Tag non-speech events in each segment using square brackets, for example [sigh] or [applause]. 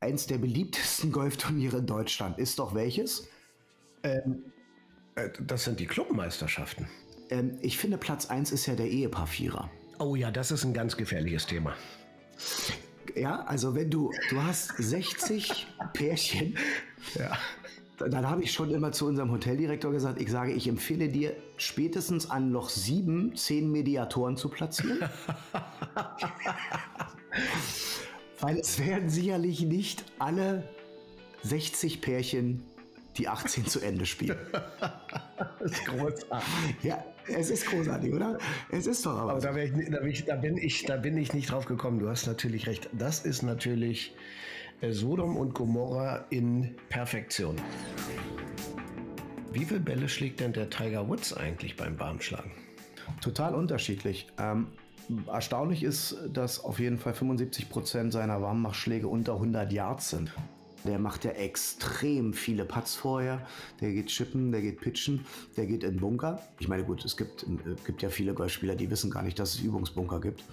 eins der beliebtesten [laughs] Golfturniere in Deutschland ist doch welches? Ähm, äh, das sind die Clubmeisterschaften. Ähm, ich finde, Platz 1 ist ja der Ehepaar-Vierer. Oh ja, das ist ein ganz gefährliches Thema. Ja, also wenn du, du hast 60 [laughs] Pärchen, ja. dann habe ich schon immer zu unserem Hoteldirektor gesagt, ich sage, ich empfehle dir spätestens an Loch 7 10 Mediatoren zu platzieren. [laughs] Weil es werden sicherlich nicht alle 60 Pärchen die 18 zu Ende spielen. [laughs] das ist großartig. Ja, es ist großartig, oder? Es ist doch aber. aber da, ich, da, bin ich, da, bin ich, da bin ich nicht drauf gekommen. Du hast natürlich recht. Das ist natürlich äh, Sodom und Gomorra in Perfektion. Wie viele Bälle schlägt denn der Tiger Woods eigentlich beim Barmschlagen? Total unterschiedlich. Ähm, erstaunlich ist, dass auf jeden Fall 75 Prozent seiner Warmmachschläge unter 100 Yards sind. Der macht ja extrem viele Putts vorher. Der geht chippen, der geht pitchen, der geht in Bunker. Ich meine, gut, es gibt, äh, gibt ja viele Golfspieler, die wissen gar nicht, dass es Übungsbunker gibt.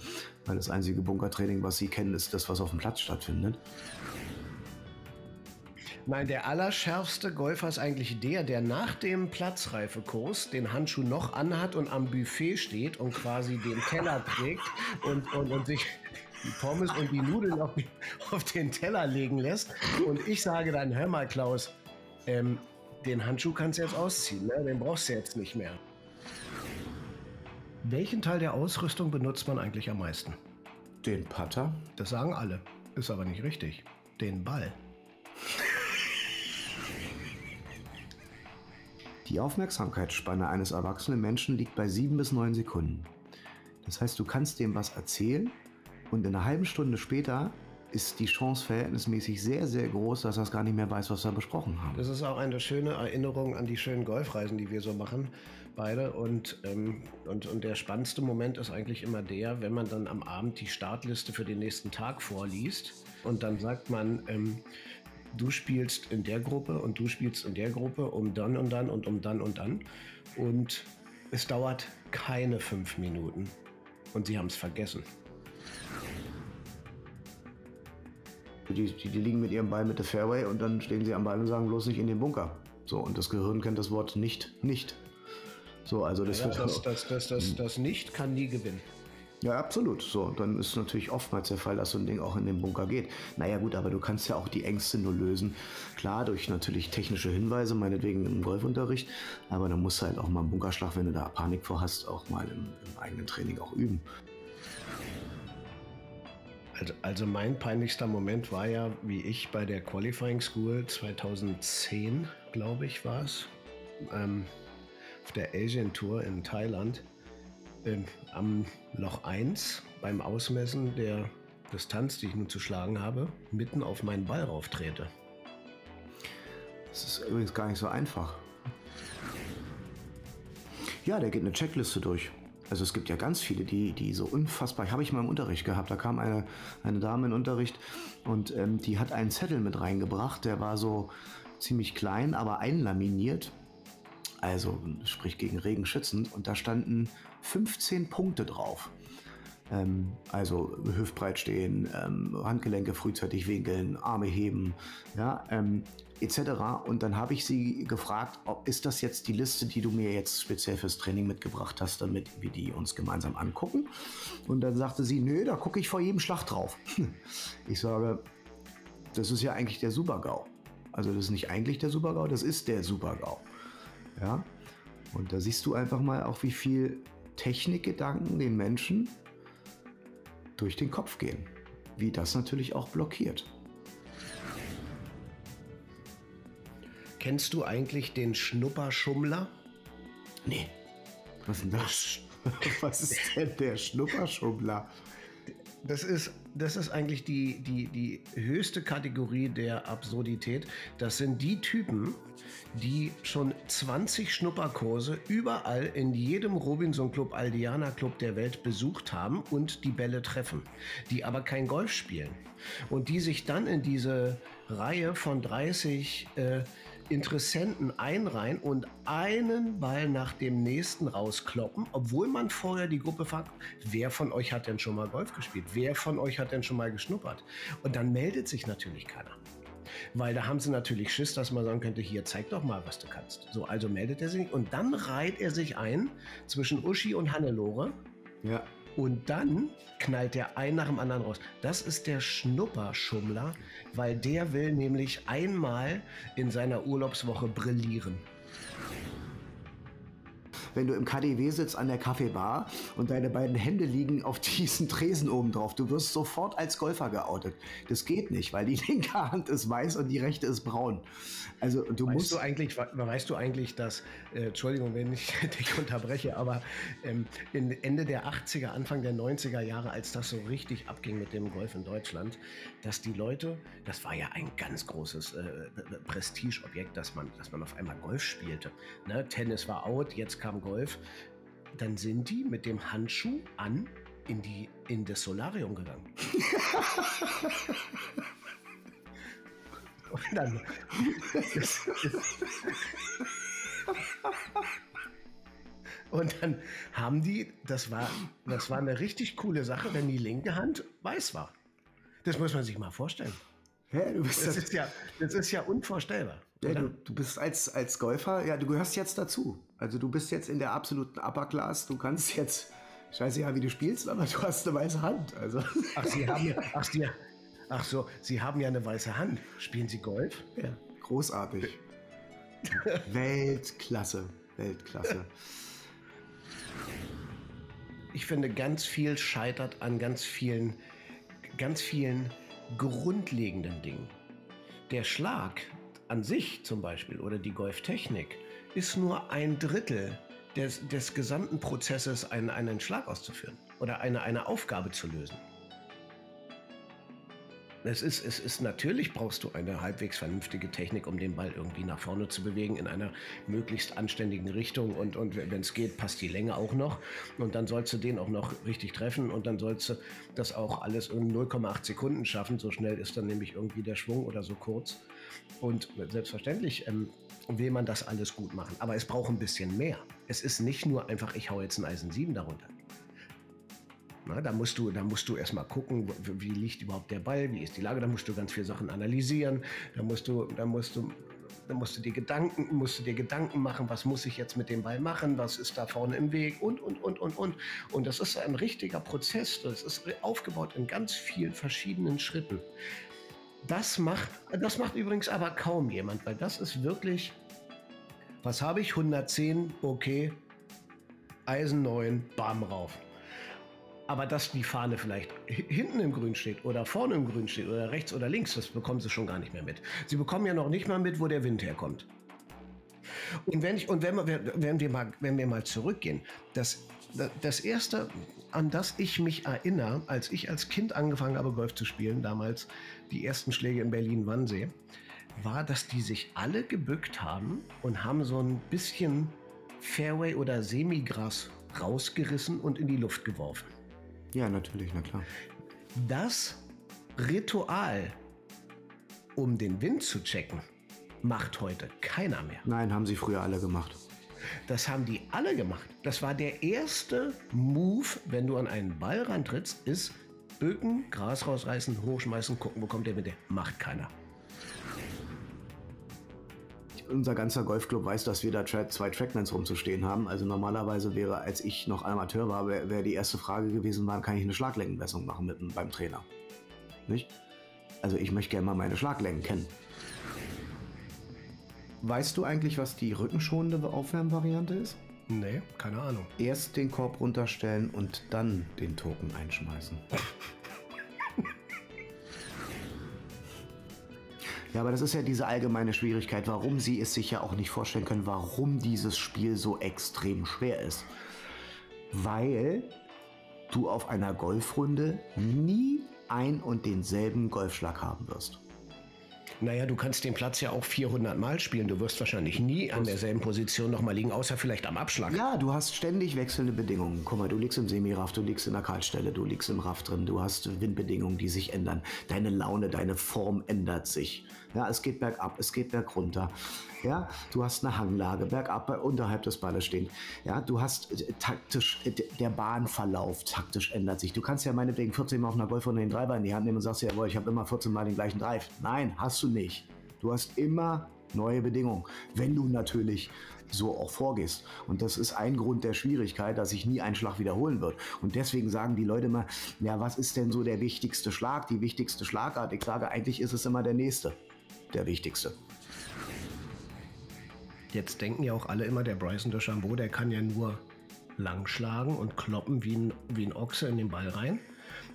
Weil das einzige Bunkertraining, was sie kennen, ist das, was auf dem Platz stattfindet. Nein, der allerschärfste Golfer ist eigentlich der, der nach dem Platzreifekurs den Handschuh noch anhat und am Buffet steht und quasi den Teller trägt und, und, und sich die Pommes und die Nudeln auf, auf, den Teller legen lässt. Und ich sage dann, hör mal, Klaus, ähm, den Handschuh kannst du jetzt ausziehen, ne? den brauchst du jetzt nicht mehr. Welchen Teil der Ausrüstung benutzt man eigentlich am meisten? Den Putter. Das sagen alle. Ist aber nicht richtig. Den Ball. Die Aufmerksamkeitsspanne eines erwachsenen Menschen liegt bei sieben bis neun Sekunden. Das heißt, du kannst dem was erzählen und in einer halben Stunde später ist die Chance verhältnismäßig sehr, sehr groß, dass er es gar nicht mehr weiß, was wir besprochen haben. Das ist auch eine schöne Erinnerung an die schönen Golfreisen, die wir so machen, beide. Und, ähm, und, und der spannendste Moment ist eigentlich immer der, wenn man dann am Abend die Startliste für den nächsten Tag vorliest und dann sagt man, ähm, du spielst in der Gruppe und du spielst in der Gruppe um dann und dann und um dann und dann. Und es dauert keine fünf Minuten. Und sie haben es vergessen. Die, die, die, liegen mit ihrem Ball mit der Fairway und dann stehen sie am Ball und sagen bloß nicht in den Bunker. So, und das Gehirn kennt das Wort nicht, nicht. So, also das, ja, das, das, das, das, [laughs] das Nicht kann nie gewinnen. Ja, absolut. So, dann ist natürlich oftmals der Fall, dass so ein Ding auch in den Bunker geht. Naja, gut, aber du kannst ja auch die Ängste nur lösen. Klar, durch natürlich technische Hinweise, meinetwegen im Golfunterricht. Aber dann musst du halt auch mal einen Bunkerschlag, wenn du da Panik vor hast, auch mal im, im eigenen Training auch üben. Also, also mein peinlichster Moment war ja, wie ich bei der Qualifying School 2010, glaube ich, war es, ähm, auf der Asian Tour in Thailand äh, am Loch 1 beim Ausmessen der Distanz, die ich nun zu schlagen habe, mitten auf meinen Ball rauftrete. Das ist übrigens gar nicht so einfach. Ja, der geht eine Checkliste durch. Also es gibt ja ganz viele, die, die so unfassbar, habe ich mal im Unterricht gehabt, da kam eine, eine Dame in Unterricht und ähm, die hat einen Zettel mit reingebracht, der war so ziemlich klein, aber einlaminiert also sprich gegen Regen schützend. Und da standen 15 Punkte drauf. Ähm, also hüftbreit stehen, ähm, Handgelenke frühzeitig winkeln, Arme heben, ja, ähm, etc. Und dann habe ich sie gefragt, ob ist das jetzt die Liste, die du mir jetzt speziell fürs Training mitgebracht hast, damit wir die uns gemeinsam angucken. Und dann sagte sie, nö, da gucke ich vor jedem Schlag drauf. [laughs] Ich sage, das ist ja eigentlich der Supergau. Also das ist nicht eigentlich der Supergau, das ist der Supergau. Ja? Und da siehst du einfach mal auch, wie viel Technikgedanken den Menschen durch den Kopf gehen. Wie das natürlich auch blockiert. Kennst du eigentlich den Schnupperschummler? Nee. Was ist denn das? [laughs] Was ist denn der Schnupperschummler? Das ist, das ist eigentlich die, die, die höchste Kategorie der Absurdität. Das sind die Typen, die schon 20 Schnupperkurse überall in jedem Robinson Club, Aldiana Club der Welt besucht haben und die Bälle treffen, die aber kein Golf spielen und die sich dann in diese Reihe von 30 äh, Interessenten einreihen und einen Ball nach dem nächsten rauskloppen, obwohl man vorher die Gruppe fragt, wer von euch hat denn schon mal Golf gespielt? Wer von euch hat denn schon mal geschnuppert? Und dann meldet sich natürlich keiner. Weil da haben sie natürlich Schiss, dass man sagen könnte, hier, zeig doch mal, was du kannst. So, also meldet er sich und dann reiht er sich ein zwischen Uschi und Hannelore. Ja. Und dann knallt der ein nach dem anderen raus. Das ist der Schnupperschummler, weil der will nämlich einmal in seiner Urlaubswoche brillieren wenn du im KDW sitzt an der Kaffeebar und deine beiden Hände liegen auf [laughs] diesen Tresen oben drauf. Du wirst sofort als Golfer geoutet. Das geht nicht, weil die [laughs] linke Hand ist weiß und die rechte ist braun. Also du weißt musst. Du eigentlich, weißt du eigentlich, dass, äh, Entschuldigung, wenn ich [laughs] dich unterbreche, aber ähm, Ende der 80er, Anfang der 90er Jahre, als das so richtig abging mit dem Golf in Deutschland, dass die Leute, das war ja ein ganz großes äh, Prestigeobjekt, dass man, dass man auf einmal Golf spielte. Ne? Tennis war out, jetzt kam Golf, dann sind die mit dem Handschuh an in, die, in das Solarium gegangen. [laughs] Und dann. Und dann haben die, das war, das war eine richtig coole Sache, wenn die linke Hand weiß war. Das muss man sich mal vorstellen. Du bist das, ist ja, das ist ja unvorstellbar. Ja, du, du, bist als, als Golfer, ja, du gehörst jetzt dazu. Also du bist jetzt in der absoluten Upper Class. Du kannst jetzt, ich weiß nicht, wie du spielst, aber du hast eine weiße Hand. Also. Ach, Sie haben ja, ach, Sie, ach so, Sie haben ja eine weiße Hand. Spielen Sie Golf? Ja, großartig. Weltklasse, Weltklasse. Ich finde, ganz viel scheitert an ganz vielen, ganz vielen grundlegenden Dingen. Der Schlag an sich zum Beispiel oder die Golftechnik ist nur ein Drittel des, des gesamten Prozesses, einen, einen Schlag auszuführen oder eine, eine Aufgabe zu lösen. Es ist, es ist natürlich brauchst du eine halbwegs vernünftige Technik, um den Ball irgendwie nach vorne zu bewegen in einer möglichst anständigen Richtung und, und wenn es geht, passt die Länge auch noch und dann sollst du den auch noch richtig treffen und dann sollst du das auch alles in 0,8 Sekunden schaffen. So schnell ist dann nämlich irgendwie der Schwung oder so kurz. Und selbstverständlich ähm, will man das alles gut machen, aber es braucht ein bisschen mehr. Es ist nicht nur einfach, ich hau jetzt ein Eisen 7 darunter. Na, da musst du, da musst du erstmal gucken, wie liegt überhaupt der Ball, wie ist die Lage, da musst du ganz viele Sachen analysieren, da musst du, da musst du, da musst du dir Gedanken, musst du dir Gedanken machen, was muss ich jetzt mit dem Ball machen, was ist da vorne im Weg und, und, und, und, und. Und das ist ein richtiger Prozess, das ist aufgebaut in ganz vielen verschiedenen Schritten. Das macht, das macht übrigens aber kaum jemand, weil das ist wirklich, was habe ich? 110, okay, Eisen 9, bam rauf. Aber dass die Fahne vielleicht hinten im Grün steht oder vorne im Grün steht oder rechts oder links, das bekommen sie schon gar nicht mehr mit. Sie bekommen ja noch nicht mal mit, wo der Wind herkommt. Und wenn, ich, und wenn, wir, wenn, wir, mal, wenn wir mal zurückgehen, das, das Erste, an das ich mich erinnere, als ich als Kind angefangen habe, Golf zu spielen, damals die ersten Schläge in Berlin-Wannsee, war, dass die sich alle gebückt haben und haben so ein bisschen Fairway oder Semigras rausgerissen und in die Luft geworfen. Ja, natürlich, na klar. Das Ritual, um den Wind zu checken, macht heute keiner mehr. Nein, haben sie früher alle gemacht. Das haben die alle gemacht. Das war der erste Move, wenn du an einen Ball rantrittst, ist bücken, Gras rausreißen, hochschmeißen, gucken, wo kommt der mit der. Macht keiner unser ganzer Golfclub weiß, dass wir da zwei Trackmans rumzustehen haben. Also normalerweise wäre, als ich noch Amateur war, wäre wär die erste Frage gewesen, wann kann ich eine Schlaglängenmessung machen mit, beim Trainer? Nicht? Also ich möchte gerne mal meine Schlaglängen kennen. Weißt du eigentlich, was die rückenschonende Aufwärmvariante ist? Nee, keine Ahnung. Erst den Korb runterstellen und dann den Token einschmeißen. [laughs] Ja, aber das ist ja diese allgemeine Schwierigkeit, warum sie es sich ja auch nicht vorstellen können, warum dieses Spiel so extrem schwer ist. Weil du auf einer Golfrunde nie ein und denselben Golfschlag haben wirst. Naja, du kannst den Platz ja auch 400 Mal spielen. Du wirst wahrscheinlich nie an derselben Position nochmal liegen, außer vielleicht am Abschlag. Ja, du hast ständig wechselnde Bedingungen. Guck mal, du liegst im Semiraff, du liegst in der Kaltstelle, du liegst im Raff drin, du hast Windbedingungen, die sich ändern. Deine Laune, deine Form ändert sich. Ja, es geht bergab, es geht bergunter. Ja, du hast eine Hanglage, bergab, unterhalb des Balles stehen. Ja, du hast äh, taktisch, äh, der Bahnverlauf taktisch ändert sich. Du kannst ja meinetwegen 14 Mal auf einer Golfrunde den Driver in die Hand nehmen und sagst, jawohl, ich habe immer 14 Mal den gleichen Drive. Nein, hast du nicht. Du hast immer neue Bedingungen, wenn du natürlich so auch vorgehst. Und das ist ein Grund der Schwierigkeit, dass sich nie ein Schlag wiederholen wird. Und deswegen sagen die Leute immer, ja, was ist denn so der wichtigste Schlag, die wichtigste Schlagart? Ich sage, eigentlich ist es immer der nächste, der wichtigste. Jetzt denken ja auch alle immer, der Bryson DeChambeau, der kann ja nur lang schlagen und kloppen wie ein, wie ein Ochse in den Ball rein.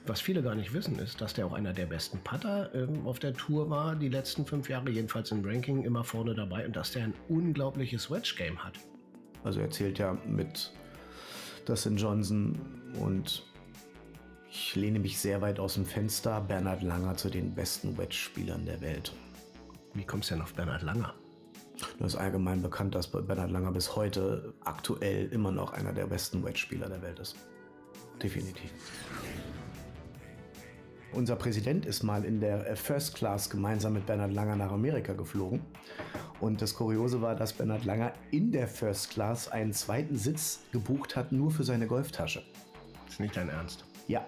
Was viele gar nicht wissen, ist, dass der auch einer der besten Putter ähm, auf der Tour war, die letzten fünf Jahre, jedenfalls im Ranking immer vorne dabei und dass der ein unglaubliches Wedge-Game hat. Also er zählt ja mit Dustin Johnson und ich lehne mich sehr weit aus dem Fenster, Bernhard Langer zu den besten Wedge-Spielern der Welt. Wie kommst du denn auf Bernhard Langer? Das ist allgemein bekannt, dass Bernhard Langer bis heute aktuell immer noch einer der besten Wedge-Spieler der Welt ist. Definitiv. Unser Präsident ist mal in der äh, First Class gemeinsam mit Bernhard Langer nach Amerika geflogen. Und das Kuriose war, dass Bernhard Langer in der First Class einen zweiten Sitz gebucht hat, nur für seine Golftasche. Ist nicht dein Ernst. Ja.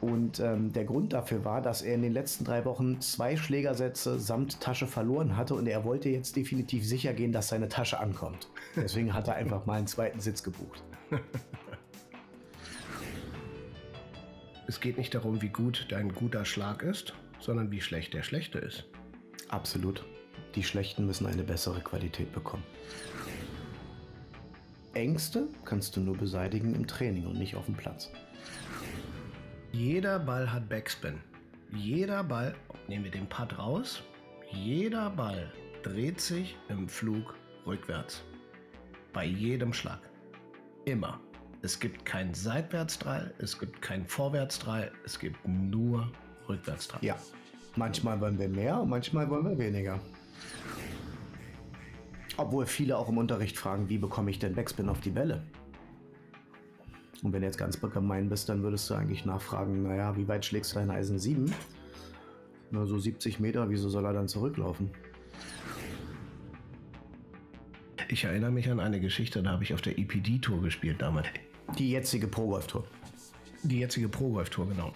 Und ähm, der Grund dafür war, dass er in den letzten drei Wochen zwei Schlägersätze samt Tasche verloren hatte und er wollte jetzt definitiv sicher gehen, dass seine Tasche ankommt. Deswegen hat er einfach mal einen zweiten Sitz gebucht. [laughs] Es geht nicht darum, wie gut dein guter Schlag ist, sondern wie schlecht der schlechte ist. Absolut. Die Schlechten müssen eine bessere Qualität bekommen. Ängste kannst du nur beseitigen im Training und nicht auf dem Platz. Jeder Ball hat Backspin. Jeder Ball, nehmen wir den Putt raus, jeder Ball dreht sich im Flug rückwärts. Bei jedem Schlag. Immer. Es gibt keinen Seitwärtsdrall, es gibt keinen Vorwärtsdrall, es gibt nur Rückwärtsdrall. Ja, manchmal wollen wir mehr manchmal wollen wir weniger. Obwohl viele auch im Unterricht fragen, wie bekomme ich denn Backspin auf die Bälle? Und wenn du jetzt ganz gemein bist, dann würdest du eigentlich nachfragen, naja, wie weit schlägst du dein Eisen 7? Nur so 70 Meter, wieso soll er dann zurücklaufen? Ich erinnere mich an eine Geschichte, da habe ich auf der EPD-Tour gespielt damals. Die jetzige Pro-Golf-Tour. Die jetzige Pro-Golf-Tour, genau.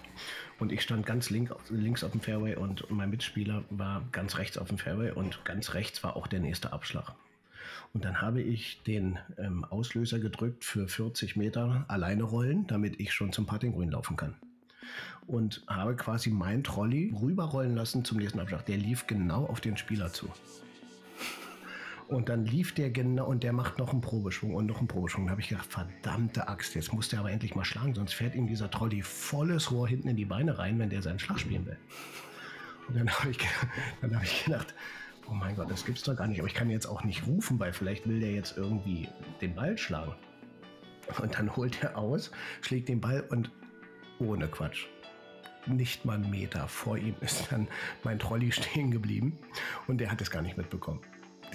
Und ich stand ganz link, links auf dem Fairway und mein Mitspieler war ganz rechts auf dem Fairway und ganz rechts war auch der nächste Abschlag. Und dann habe ich den ähm, Auslöser gedrückt für 40 Meter alleine rollen, damit ich schon zum Puttinggrün laufen kann. Und habe quasi mein Trolley rüberrollen lassen zum nächsten Abschlag. Der lief genau auf den Spieler zu. Und dann lief der genau und der macht noch einen Probeschwung und noch einen Probeschwung. Da habe ich gedacht, verdammte Axt, jetzt muss der aber endlich mal schlagen, sonst fährt ihm dieser Trolley volles Rohr hinten in die Beine rein, wenn der seinen Schlag spielen will. Und dann habe ich, [laughs] hab ich gedacht, oh mein Gott, das gibt's doch gar nicht. Aber ich kann jetzt auch nicht rufen, weil vielleicht will der jetzt irgendwie den Ball schlagen. Und dann holt er aus, schlägt den Ball und ohne Quatsch. Nicht mal einen Meter vor ihm ist dann mein Trolley stehen geblieben und der hat es gar nicht mitbekommen.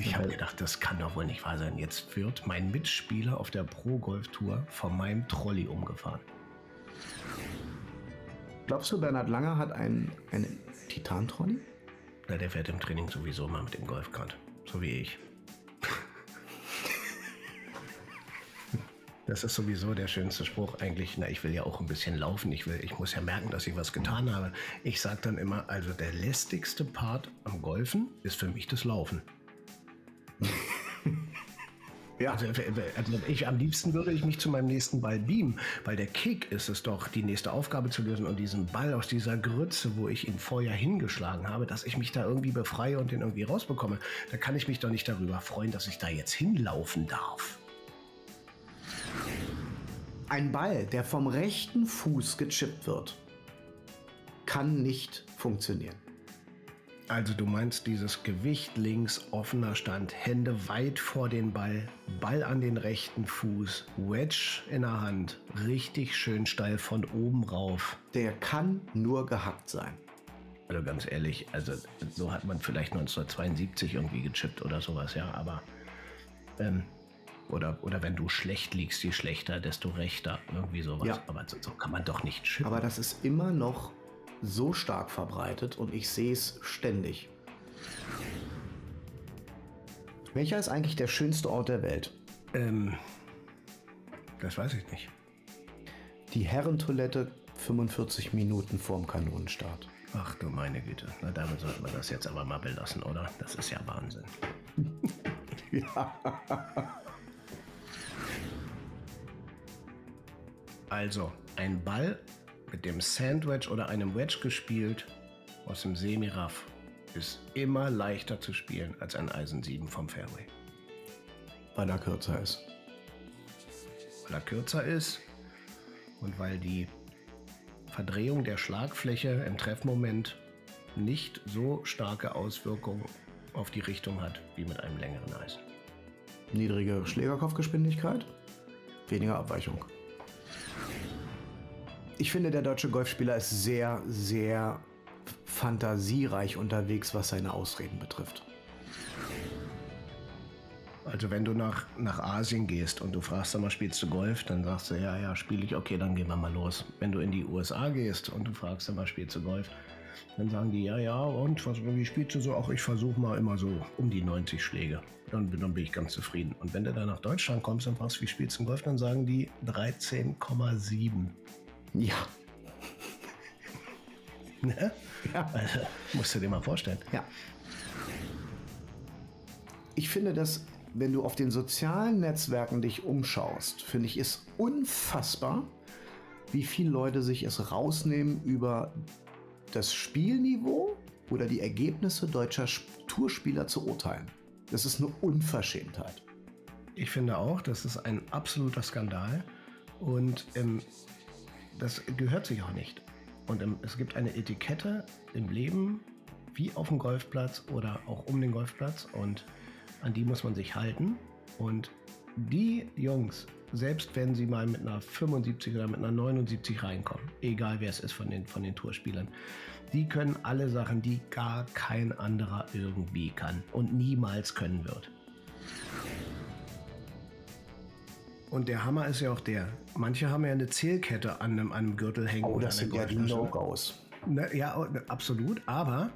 Ich habe gedacht, das kann doch wohl nicht wahr sein. Jetzt wird mein Mitspieler auf der Pro-Golf-Tour von meinem Trolley umgefahren. Glaubst du, Bernhard Langer hat einen, einen Titan-Trolley? Na, der fährt im Training sowieso mal mit dem Golfkart. So wie ich. [laughs] Das ist sowieso der schönste Spruch eigentlich. Na, ich will ja auch ein bisschen laufen. Ich, will, ich muss ja merken, dass ich was getan habe. Ich sage dann immer, also der lästigste Part am Golfen ist für mich das Laufen. Ja. Also, also, ich, am liebsten würde ich mich zu meinem nächsten Ball beamen, weil der Kick ist es doch, die nächste Aufgabe zu lösen und diesen Ball aus dieser Grütze, wo ich ihn vorher hingeschlagen habe, dass ich mich da irgendwie befreie und den irgendwie rausbekomme. Da kann ich mich doch nicht darüber freuen, dass ich da jetzt hinlaufen darf. Ein Ball, der vom rechten Fuß gechippt wird, kann nicht funktionieren. Also du meinst dieses Gewicht links, offener Stand, Hände weit vor den Ball, Ball an den rechten Fuß, Wedge in der Hand, richtig schön steil von oben rauf. Der kann nur gehackt sein. Also ganz ehrlich, also so hat man vielleicht 1972 irgendwie gechippt oder sowas, ja, aber ähm, oder, oder wenn du schlecht liegst, je schlechter, desto rechter, irgendwie sowas. Ja. Aber so, so kann man doch nicht chippen. Aber das ist immer noch so stark verbreitet und ich sehe es ständig. Welcher ist eigentlich der schönste Ort der Welt? ähm, das weiß ich nicht. Die Herrentoilette 45 Minuten vorm Kanonenstart. Ach du meine Güte, na damit sollte man das jetzt aber mal belassen, oder? Das ist ja Wahnsinn. Ja. [laughs] Also, ein Ball mit dem Sandwich oder einem Wedge gespielt aus dem Semiraff ist immer leichter zu spielen als ein Eisen 7 vom Fairway. Weil er kürzer ist. Weil er kürzer ist und weil die Verdrehung der Schlagfläche im Treffmoment nicht so starke Auswirkungen auf die Richtung hat wie mit einem längeren Eisen. Niedrige Schlägerkopfgeschwindigkeit, weniger Abweichung. Ich finde, der deutsche Golfspieler ist sehr, sehr fantasiereich unterwegs, was seine Ausreden betrifft. Also wenn du nach, nach Asien gehst und du fragst dann mal, spielst du Golf, dann sagst du, ja, ja, spiele ich, okay, dann gehen wir mal los. Wenn du in die USA gehst und du fragst dann mal, spielst du Golf, dann sagen die, ja, ja, und was, wie spielst du so? Auch ich versuche mal immer so um die 90 Schläge. Dann, bin- dann bin ich ganz zufrieden. Und wenn du dann nach Deutschland kommst und fragst, wie spielst du Golf, dann sagen die 13,7. Ja, [laughs] Ne? ja. Also, musst du dir mal vorstellen. Ja. Ich finde, dass, wenn du auf den sozialen Netzwerken dich umschaust, finde ich es unfassbar, wie viele Leute sich es rausnehmen, über das Spielniveau oder die Ergebnisse deutscher Sp- Tourspieler zu urteilen. Das ist eine Unverschämtheit. Ich finde auch, das ist ein absoluter Skandal und ähm, das gehört sich auch nicht. Und ähm, es gibt eine Etikette im Leben, wie auf dem Golfplatz oder auch um den Golfplatz und an die muss man sich halten. Und die Jungs, selbst wenn sie mal mit einer 75 oder mit einer 79 reinkommen, egal wer es ist von den, von den Tourspielern, die können alle Sachen, die gar kein anderer irgendwie kann und niemals können wird. Und der Hammer ist ja auch der. Manche haben ja eine Zählkette an einem, an einem Gürtel hängen. Oh, oder das sind ja die. No-Gos. Ja, oh, absolut. Aber,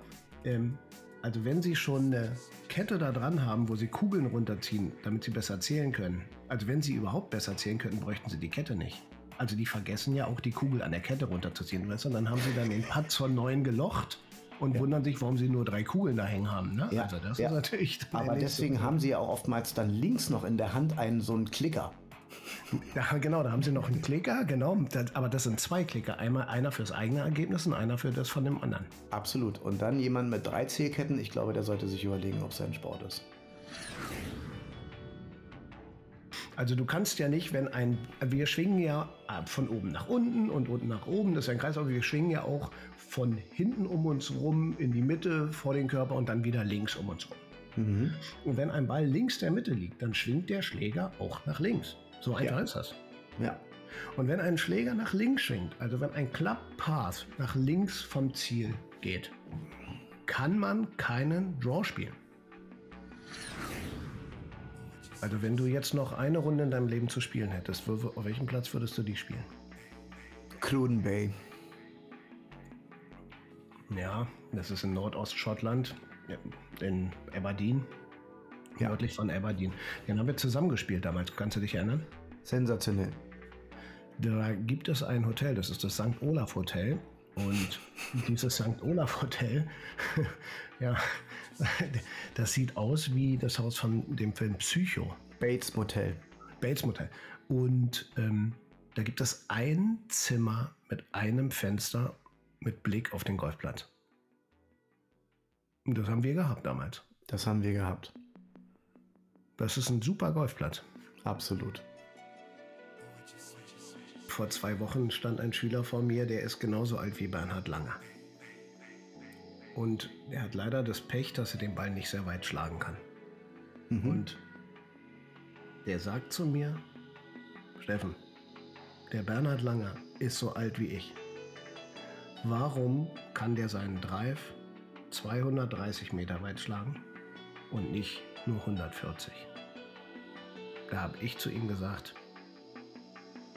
ähm, also wenn Sie schon eine Kette da dran haben, wo Sie Kugeln runterziehen, damit Sie besser zählen können, also wenn Sie überhaupt besser zählen könnten, bräuchten Sie die Kette nicht. Also die vergessen ja auch die Kugel an der Kette runterzuziehen, weißt du? Und dann haben Sie dann den Putt zur neuen gelocht und wundern sich, warum Sie nur drei Kugeln da hängen haben. Ne? Ja, also das ja. ist natürlich... Aber deswegen haben sie ja auch oftmals dann links noch in der Hand einen so einen Klicker. Ja, genau, da haben sie noch einen Klicker, genau. Das, aber das sind zwei Klicker. Einmal einer fürs eigene Ergebnis und einer für das von dem anderen. Absolut. Und dann jemand mit drei Zählketten, ich glaube, der sollte sich überlegen, ob es sein Sport ist. Also du kannst ja nicht, wenn ein, wir schwingen ja von oben nach unten und unten nach oben, das ist ein Kreis, aber wir schwingen ja auch von hinten um uns rum in die Mitte vor den Körper und dann wieder links um uns rum. Mhm. Und wenn ein Ball links der Mitte liegt, dann schwingt der Schläger auch nach links. So einfach Ja. ist das. Ja. Und wenn ein Schläger nach links schwingt, also wenn ein Club Path nach links vom Ziel geht, kann man keinen Draw spielen. Also wenn du jetzt noch eine Runde in deinem Leben zu spielen hättest, wo, auf welchem Platz würdest du die spielen? Cruden Bay. Ja, das ist in Nordostschottland, in Aberdeen, Ja. nördlich von Aberdeen. Den haben wir zusammengespielt damals, kannst du dich erinnern? Sensationell. Da gibt es ein Hotel, das ist das St. Olaf Hotel. Und [laughs] dieses St. Olaf Hotel, [laughs] ja, [laughs] das sieht aus wie das Haus von dem Film Psycho, Bates Motel. Bates Motel. Und ähm, da gibt es ein Zimmer mit einem Fenster mit Blick auf den Golfplatz. Und das haben wir gehabt damals. Das haben wir gehabt. Das ist ein super Golfplatz. Absolut. Vor zwei Wochen stand ein Schüler vor mir, der ist genauso alt wie Bernhard Langer. Und er hat leider das Pech, dass er den Ball nicht sehr weit schlagen kann. Mhm. Und der sagt zu mir, Steffen, der Bernhard Langer ist so alt wie ich. warum kann der seinen Drive 230 Meter weit schlagen und nicht nur 140? Da habe ich zu ihm gesagt,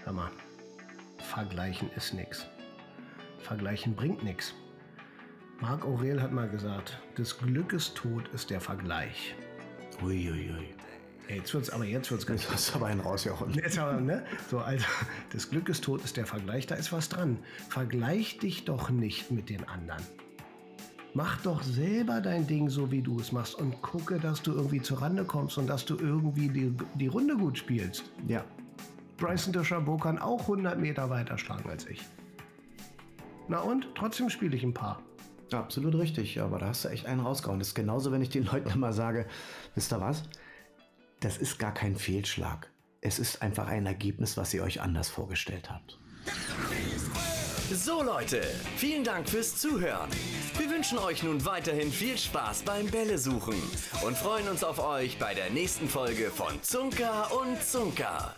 hör mal, vergleichen ist nichts. Vergleichen bringt nichts. Marc Aurel hat mal gesagt, des Glückes Tod ist der Vergleich. Uiuiui. Ui, ui. Jetzt wird's, aber jetzt wird's ganz. Jetzt hast aber einen rausgehauen. Jetzt aber, ne? So, also, des Glückes Tod ist der Vergleich, da ist was dran. Vergleich dich doch nicht mit den anderen. Mach doch selber dein Ding so, wie du es machst und gucke, dass du irgendwie zur Rande kommst und dass du irgendwie die, die Runde gut spielst. Ja. Bryson DeChambeau kann auch 100 Meter weiter schlagen als ich. Na und? Trotzdem spiele ich ein paar. Absolut richtig, aber da hast du echt einen rausgehauen. Das ist genauso, wenn ich den Leuten immer sage, wisst ihr was? Das ist gar kein Fehlschlag. Es ist einfach ein Ergebnis, was ihr euch anders vorgestellt habt. So Leute, vielen Dank fürs Zuhören. Wir wünschen euch nun weiterhin viel Spaß beim Bälle suchen und freuen uns auf euch bei der nächsten Folge von Zunker und Zunker.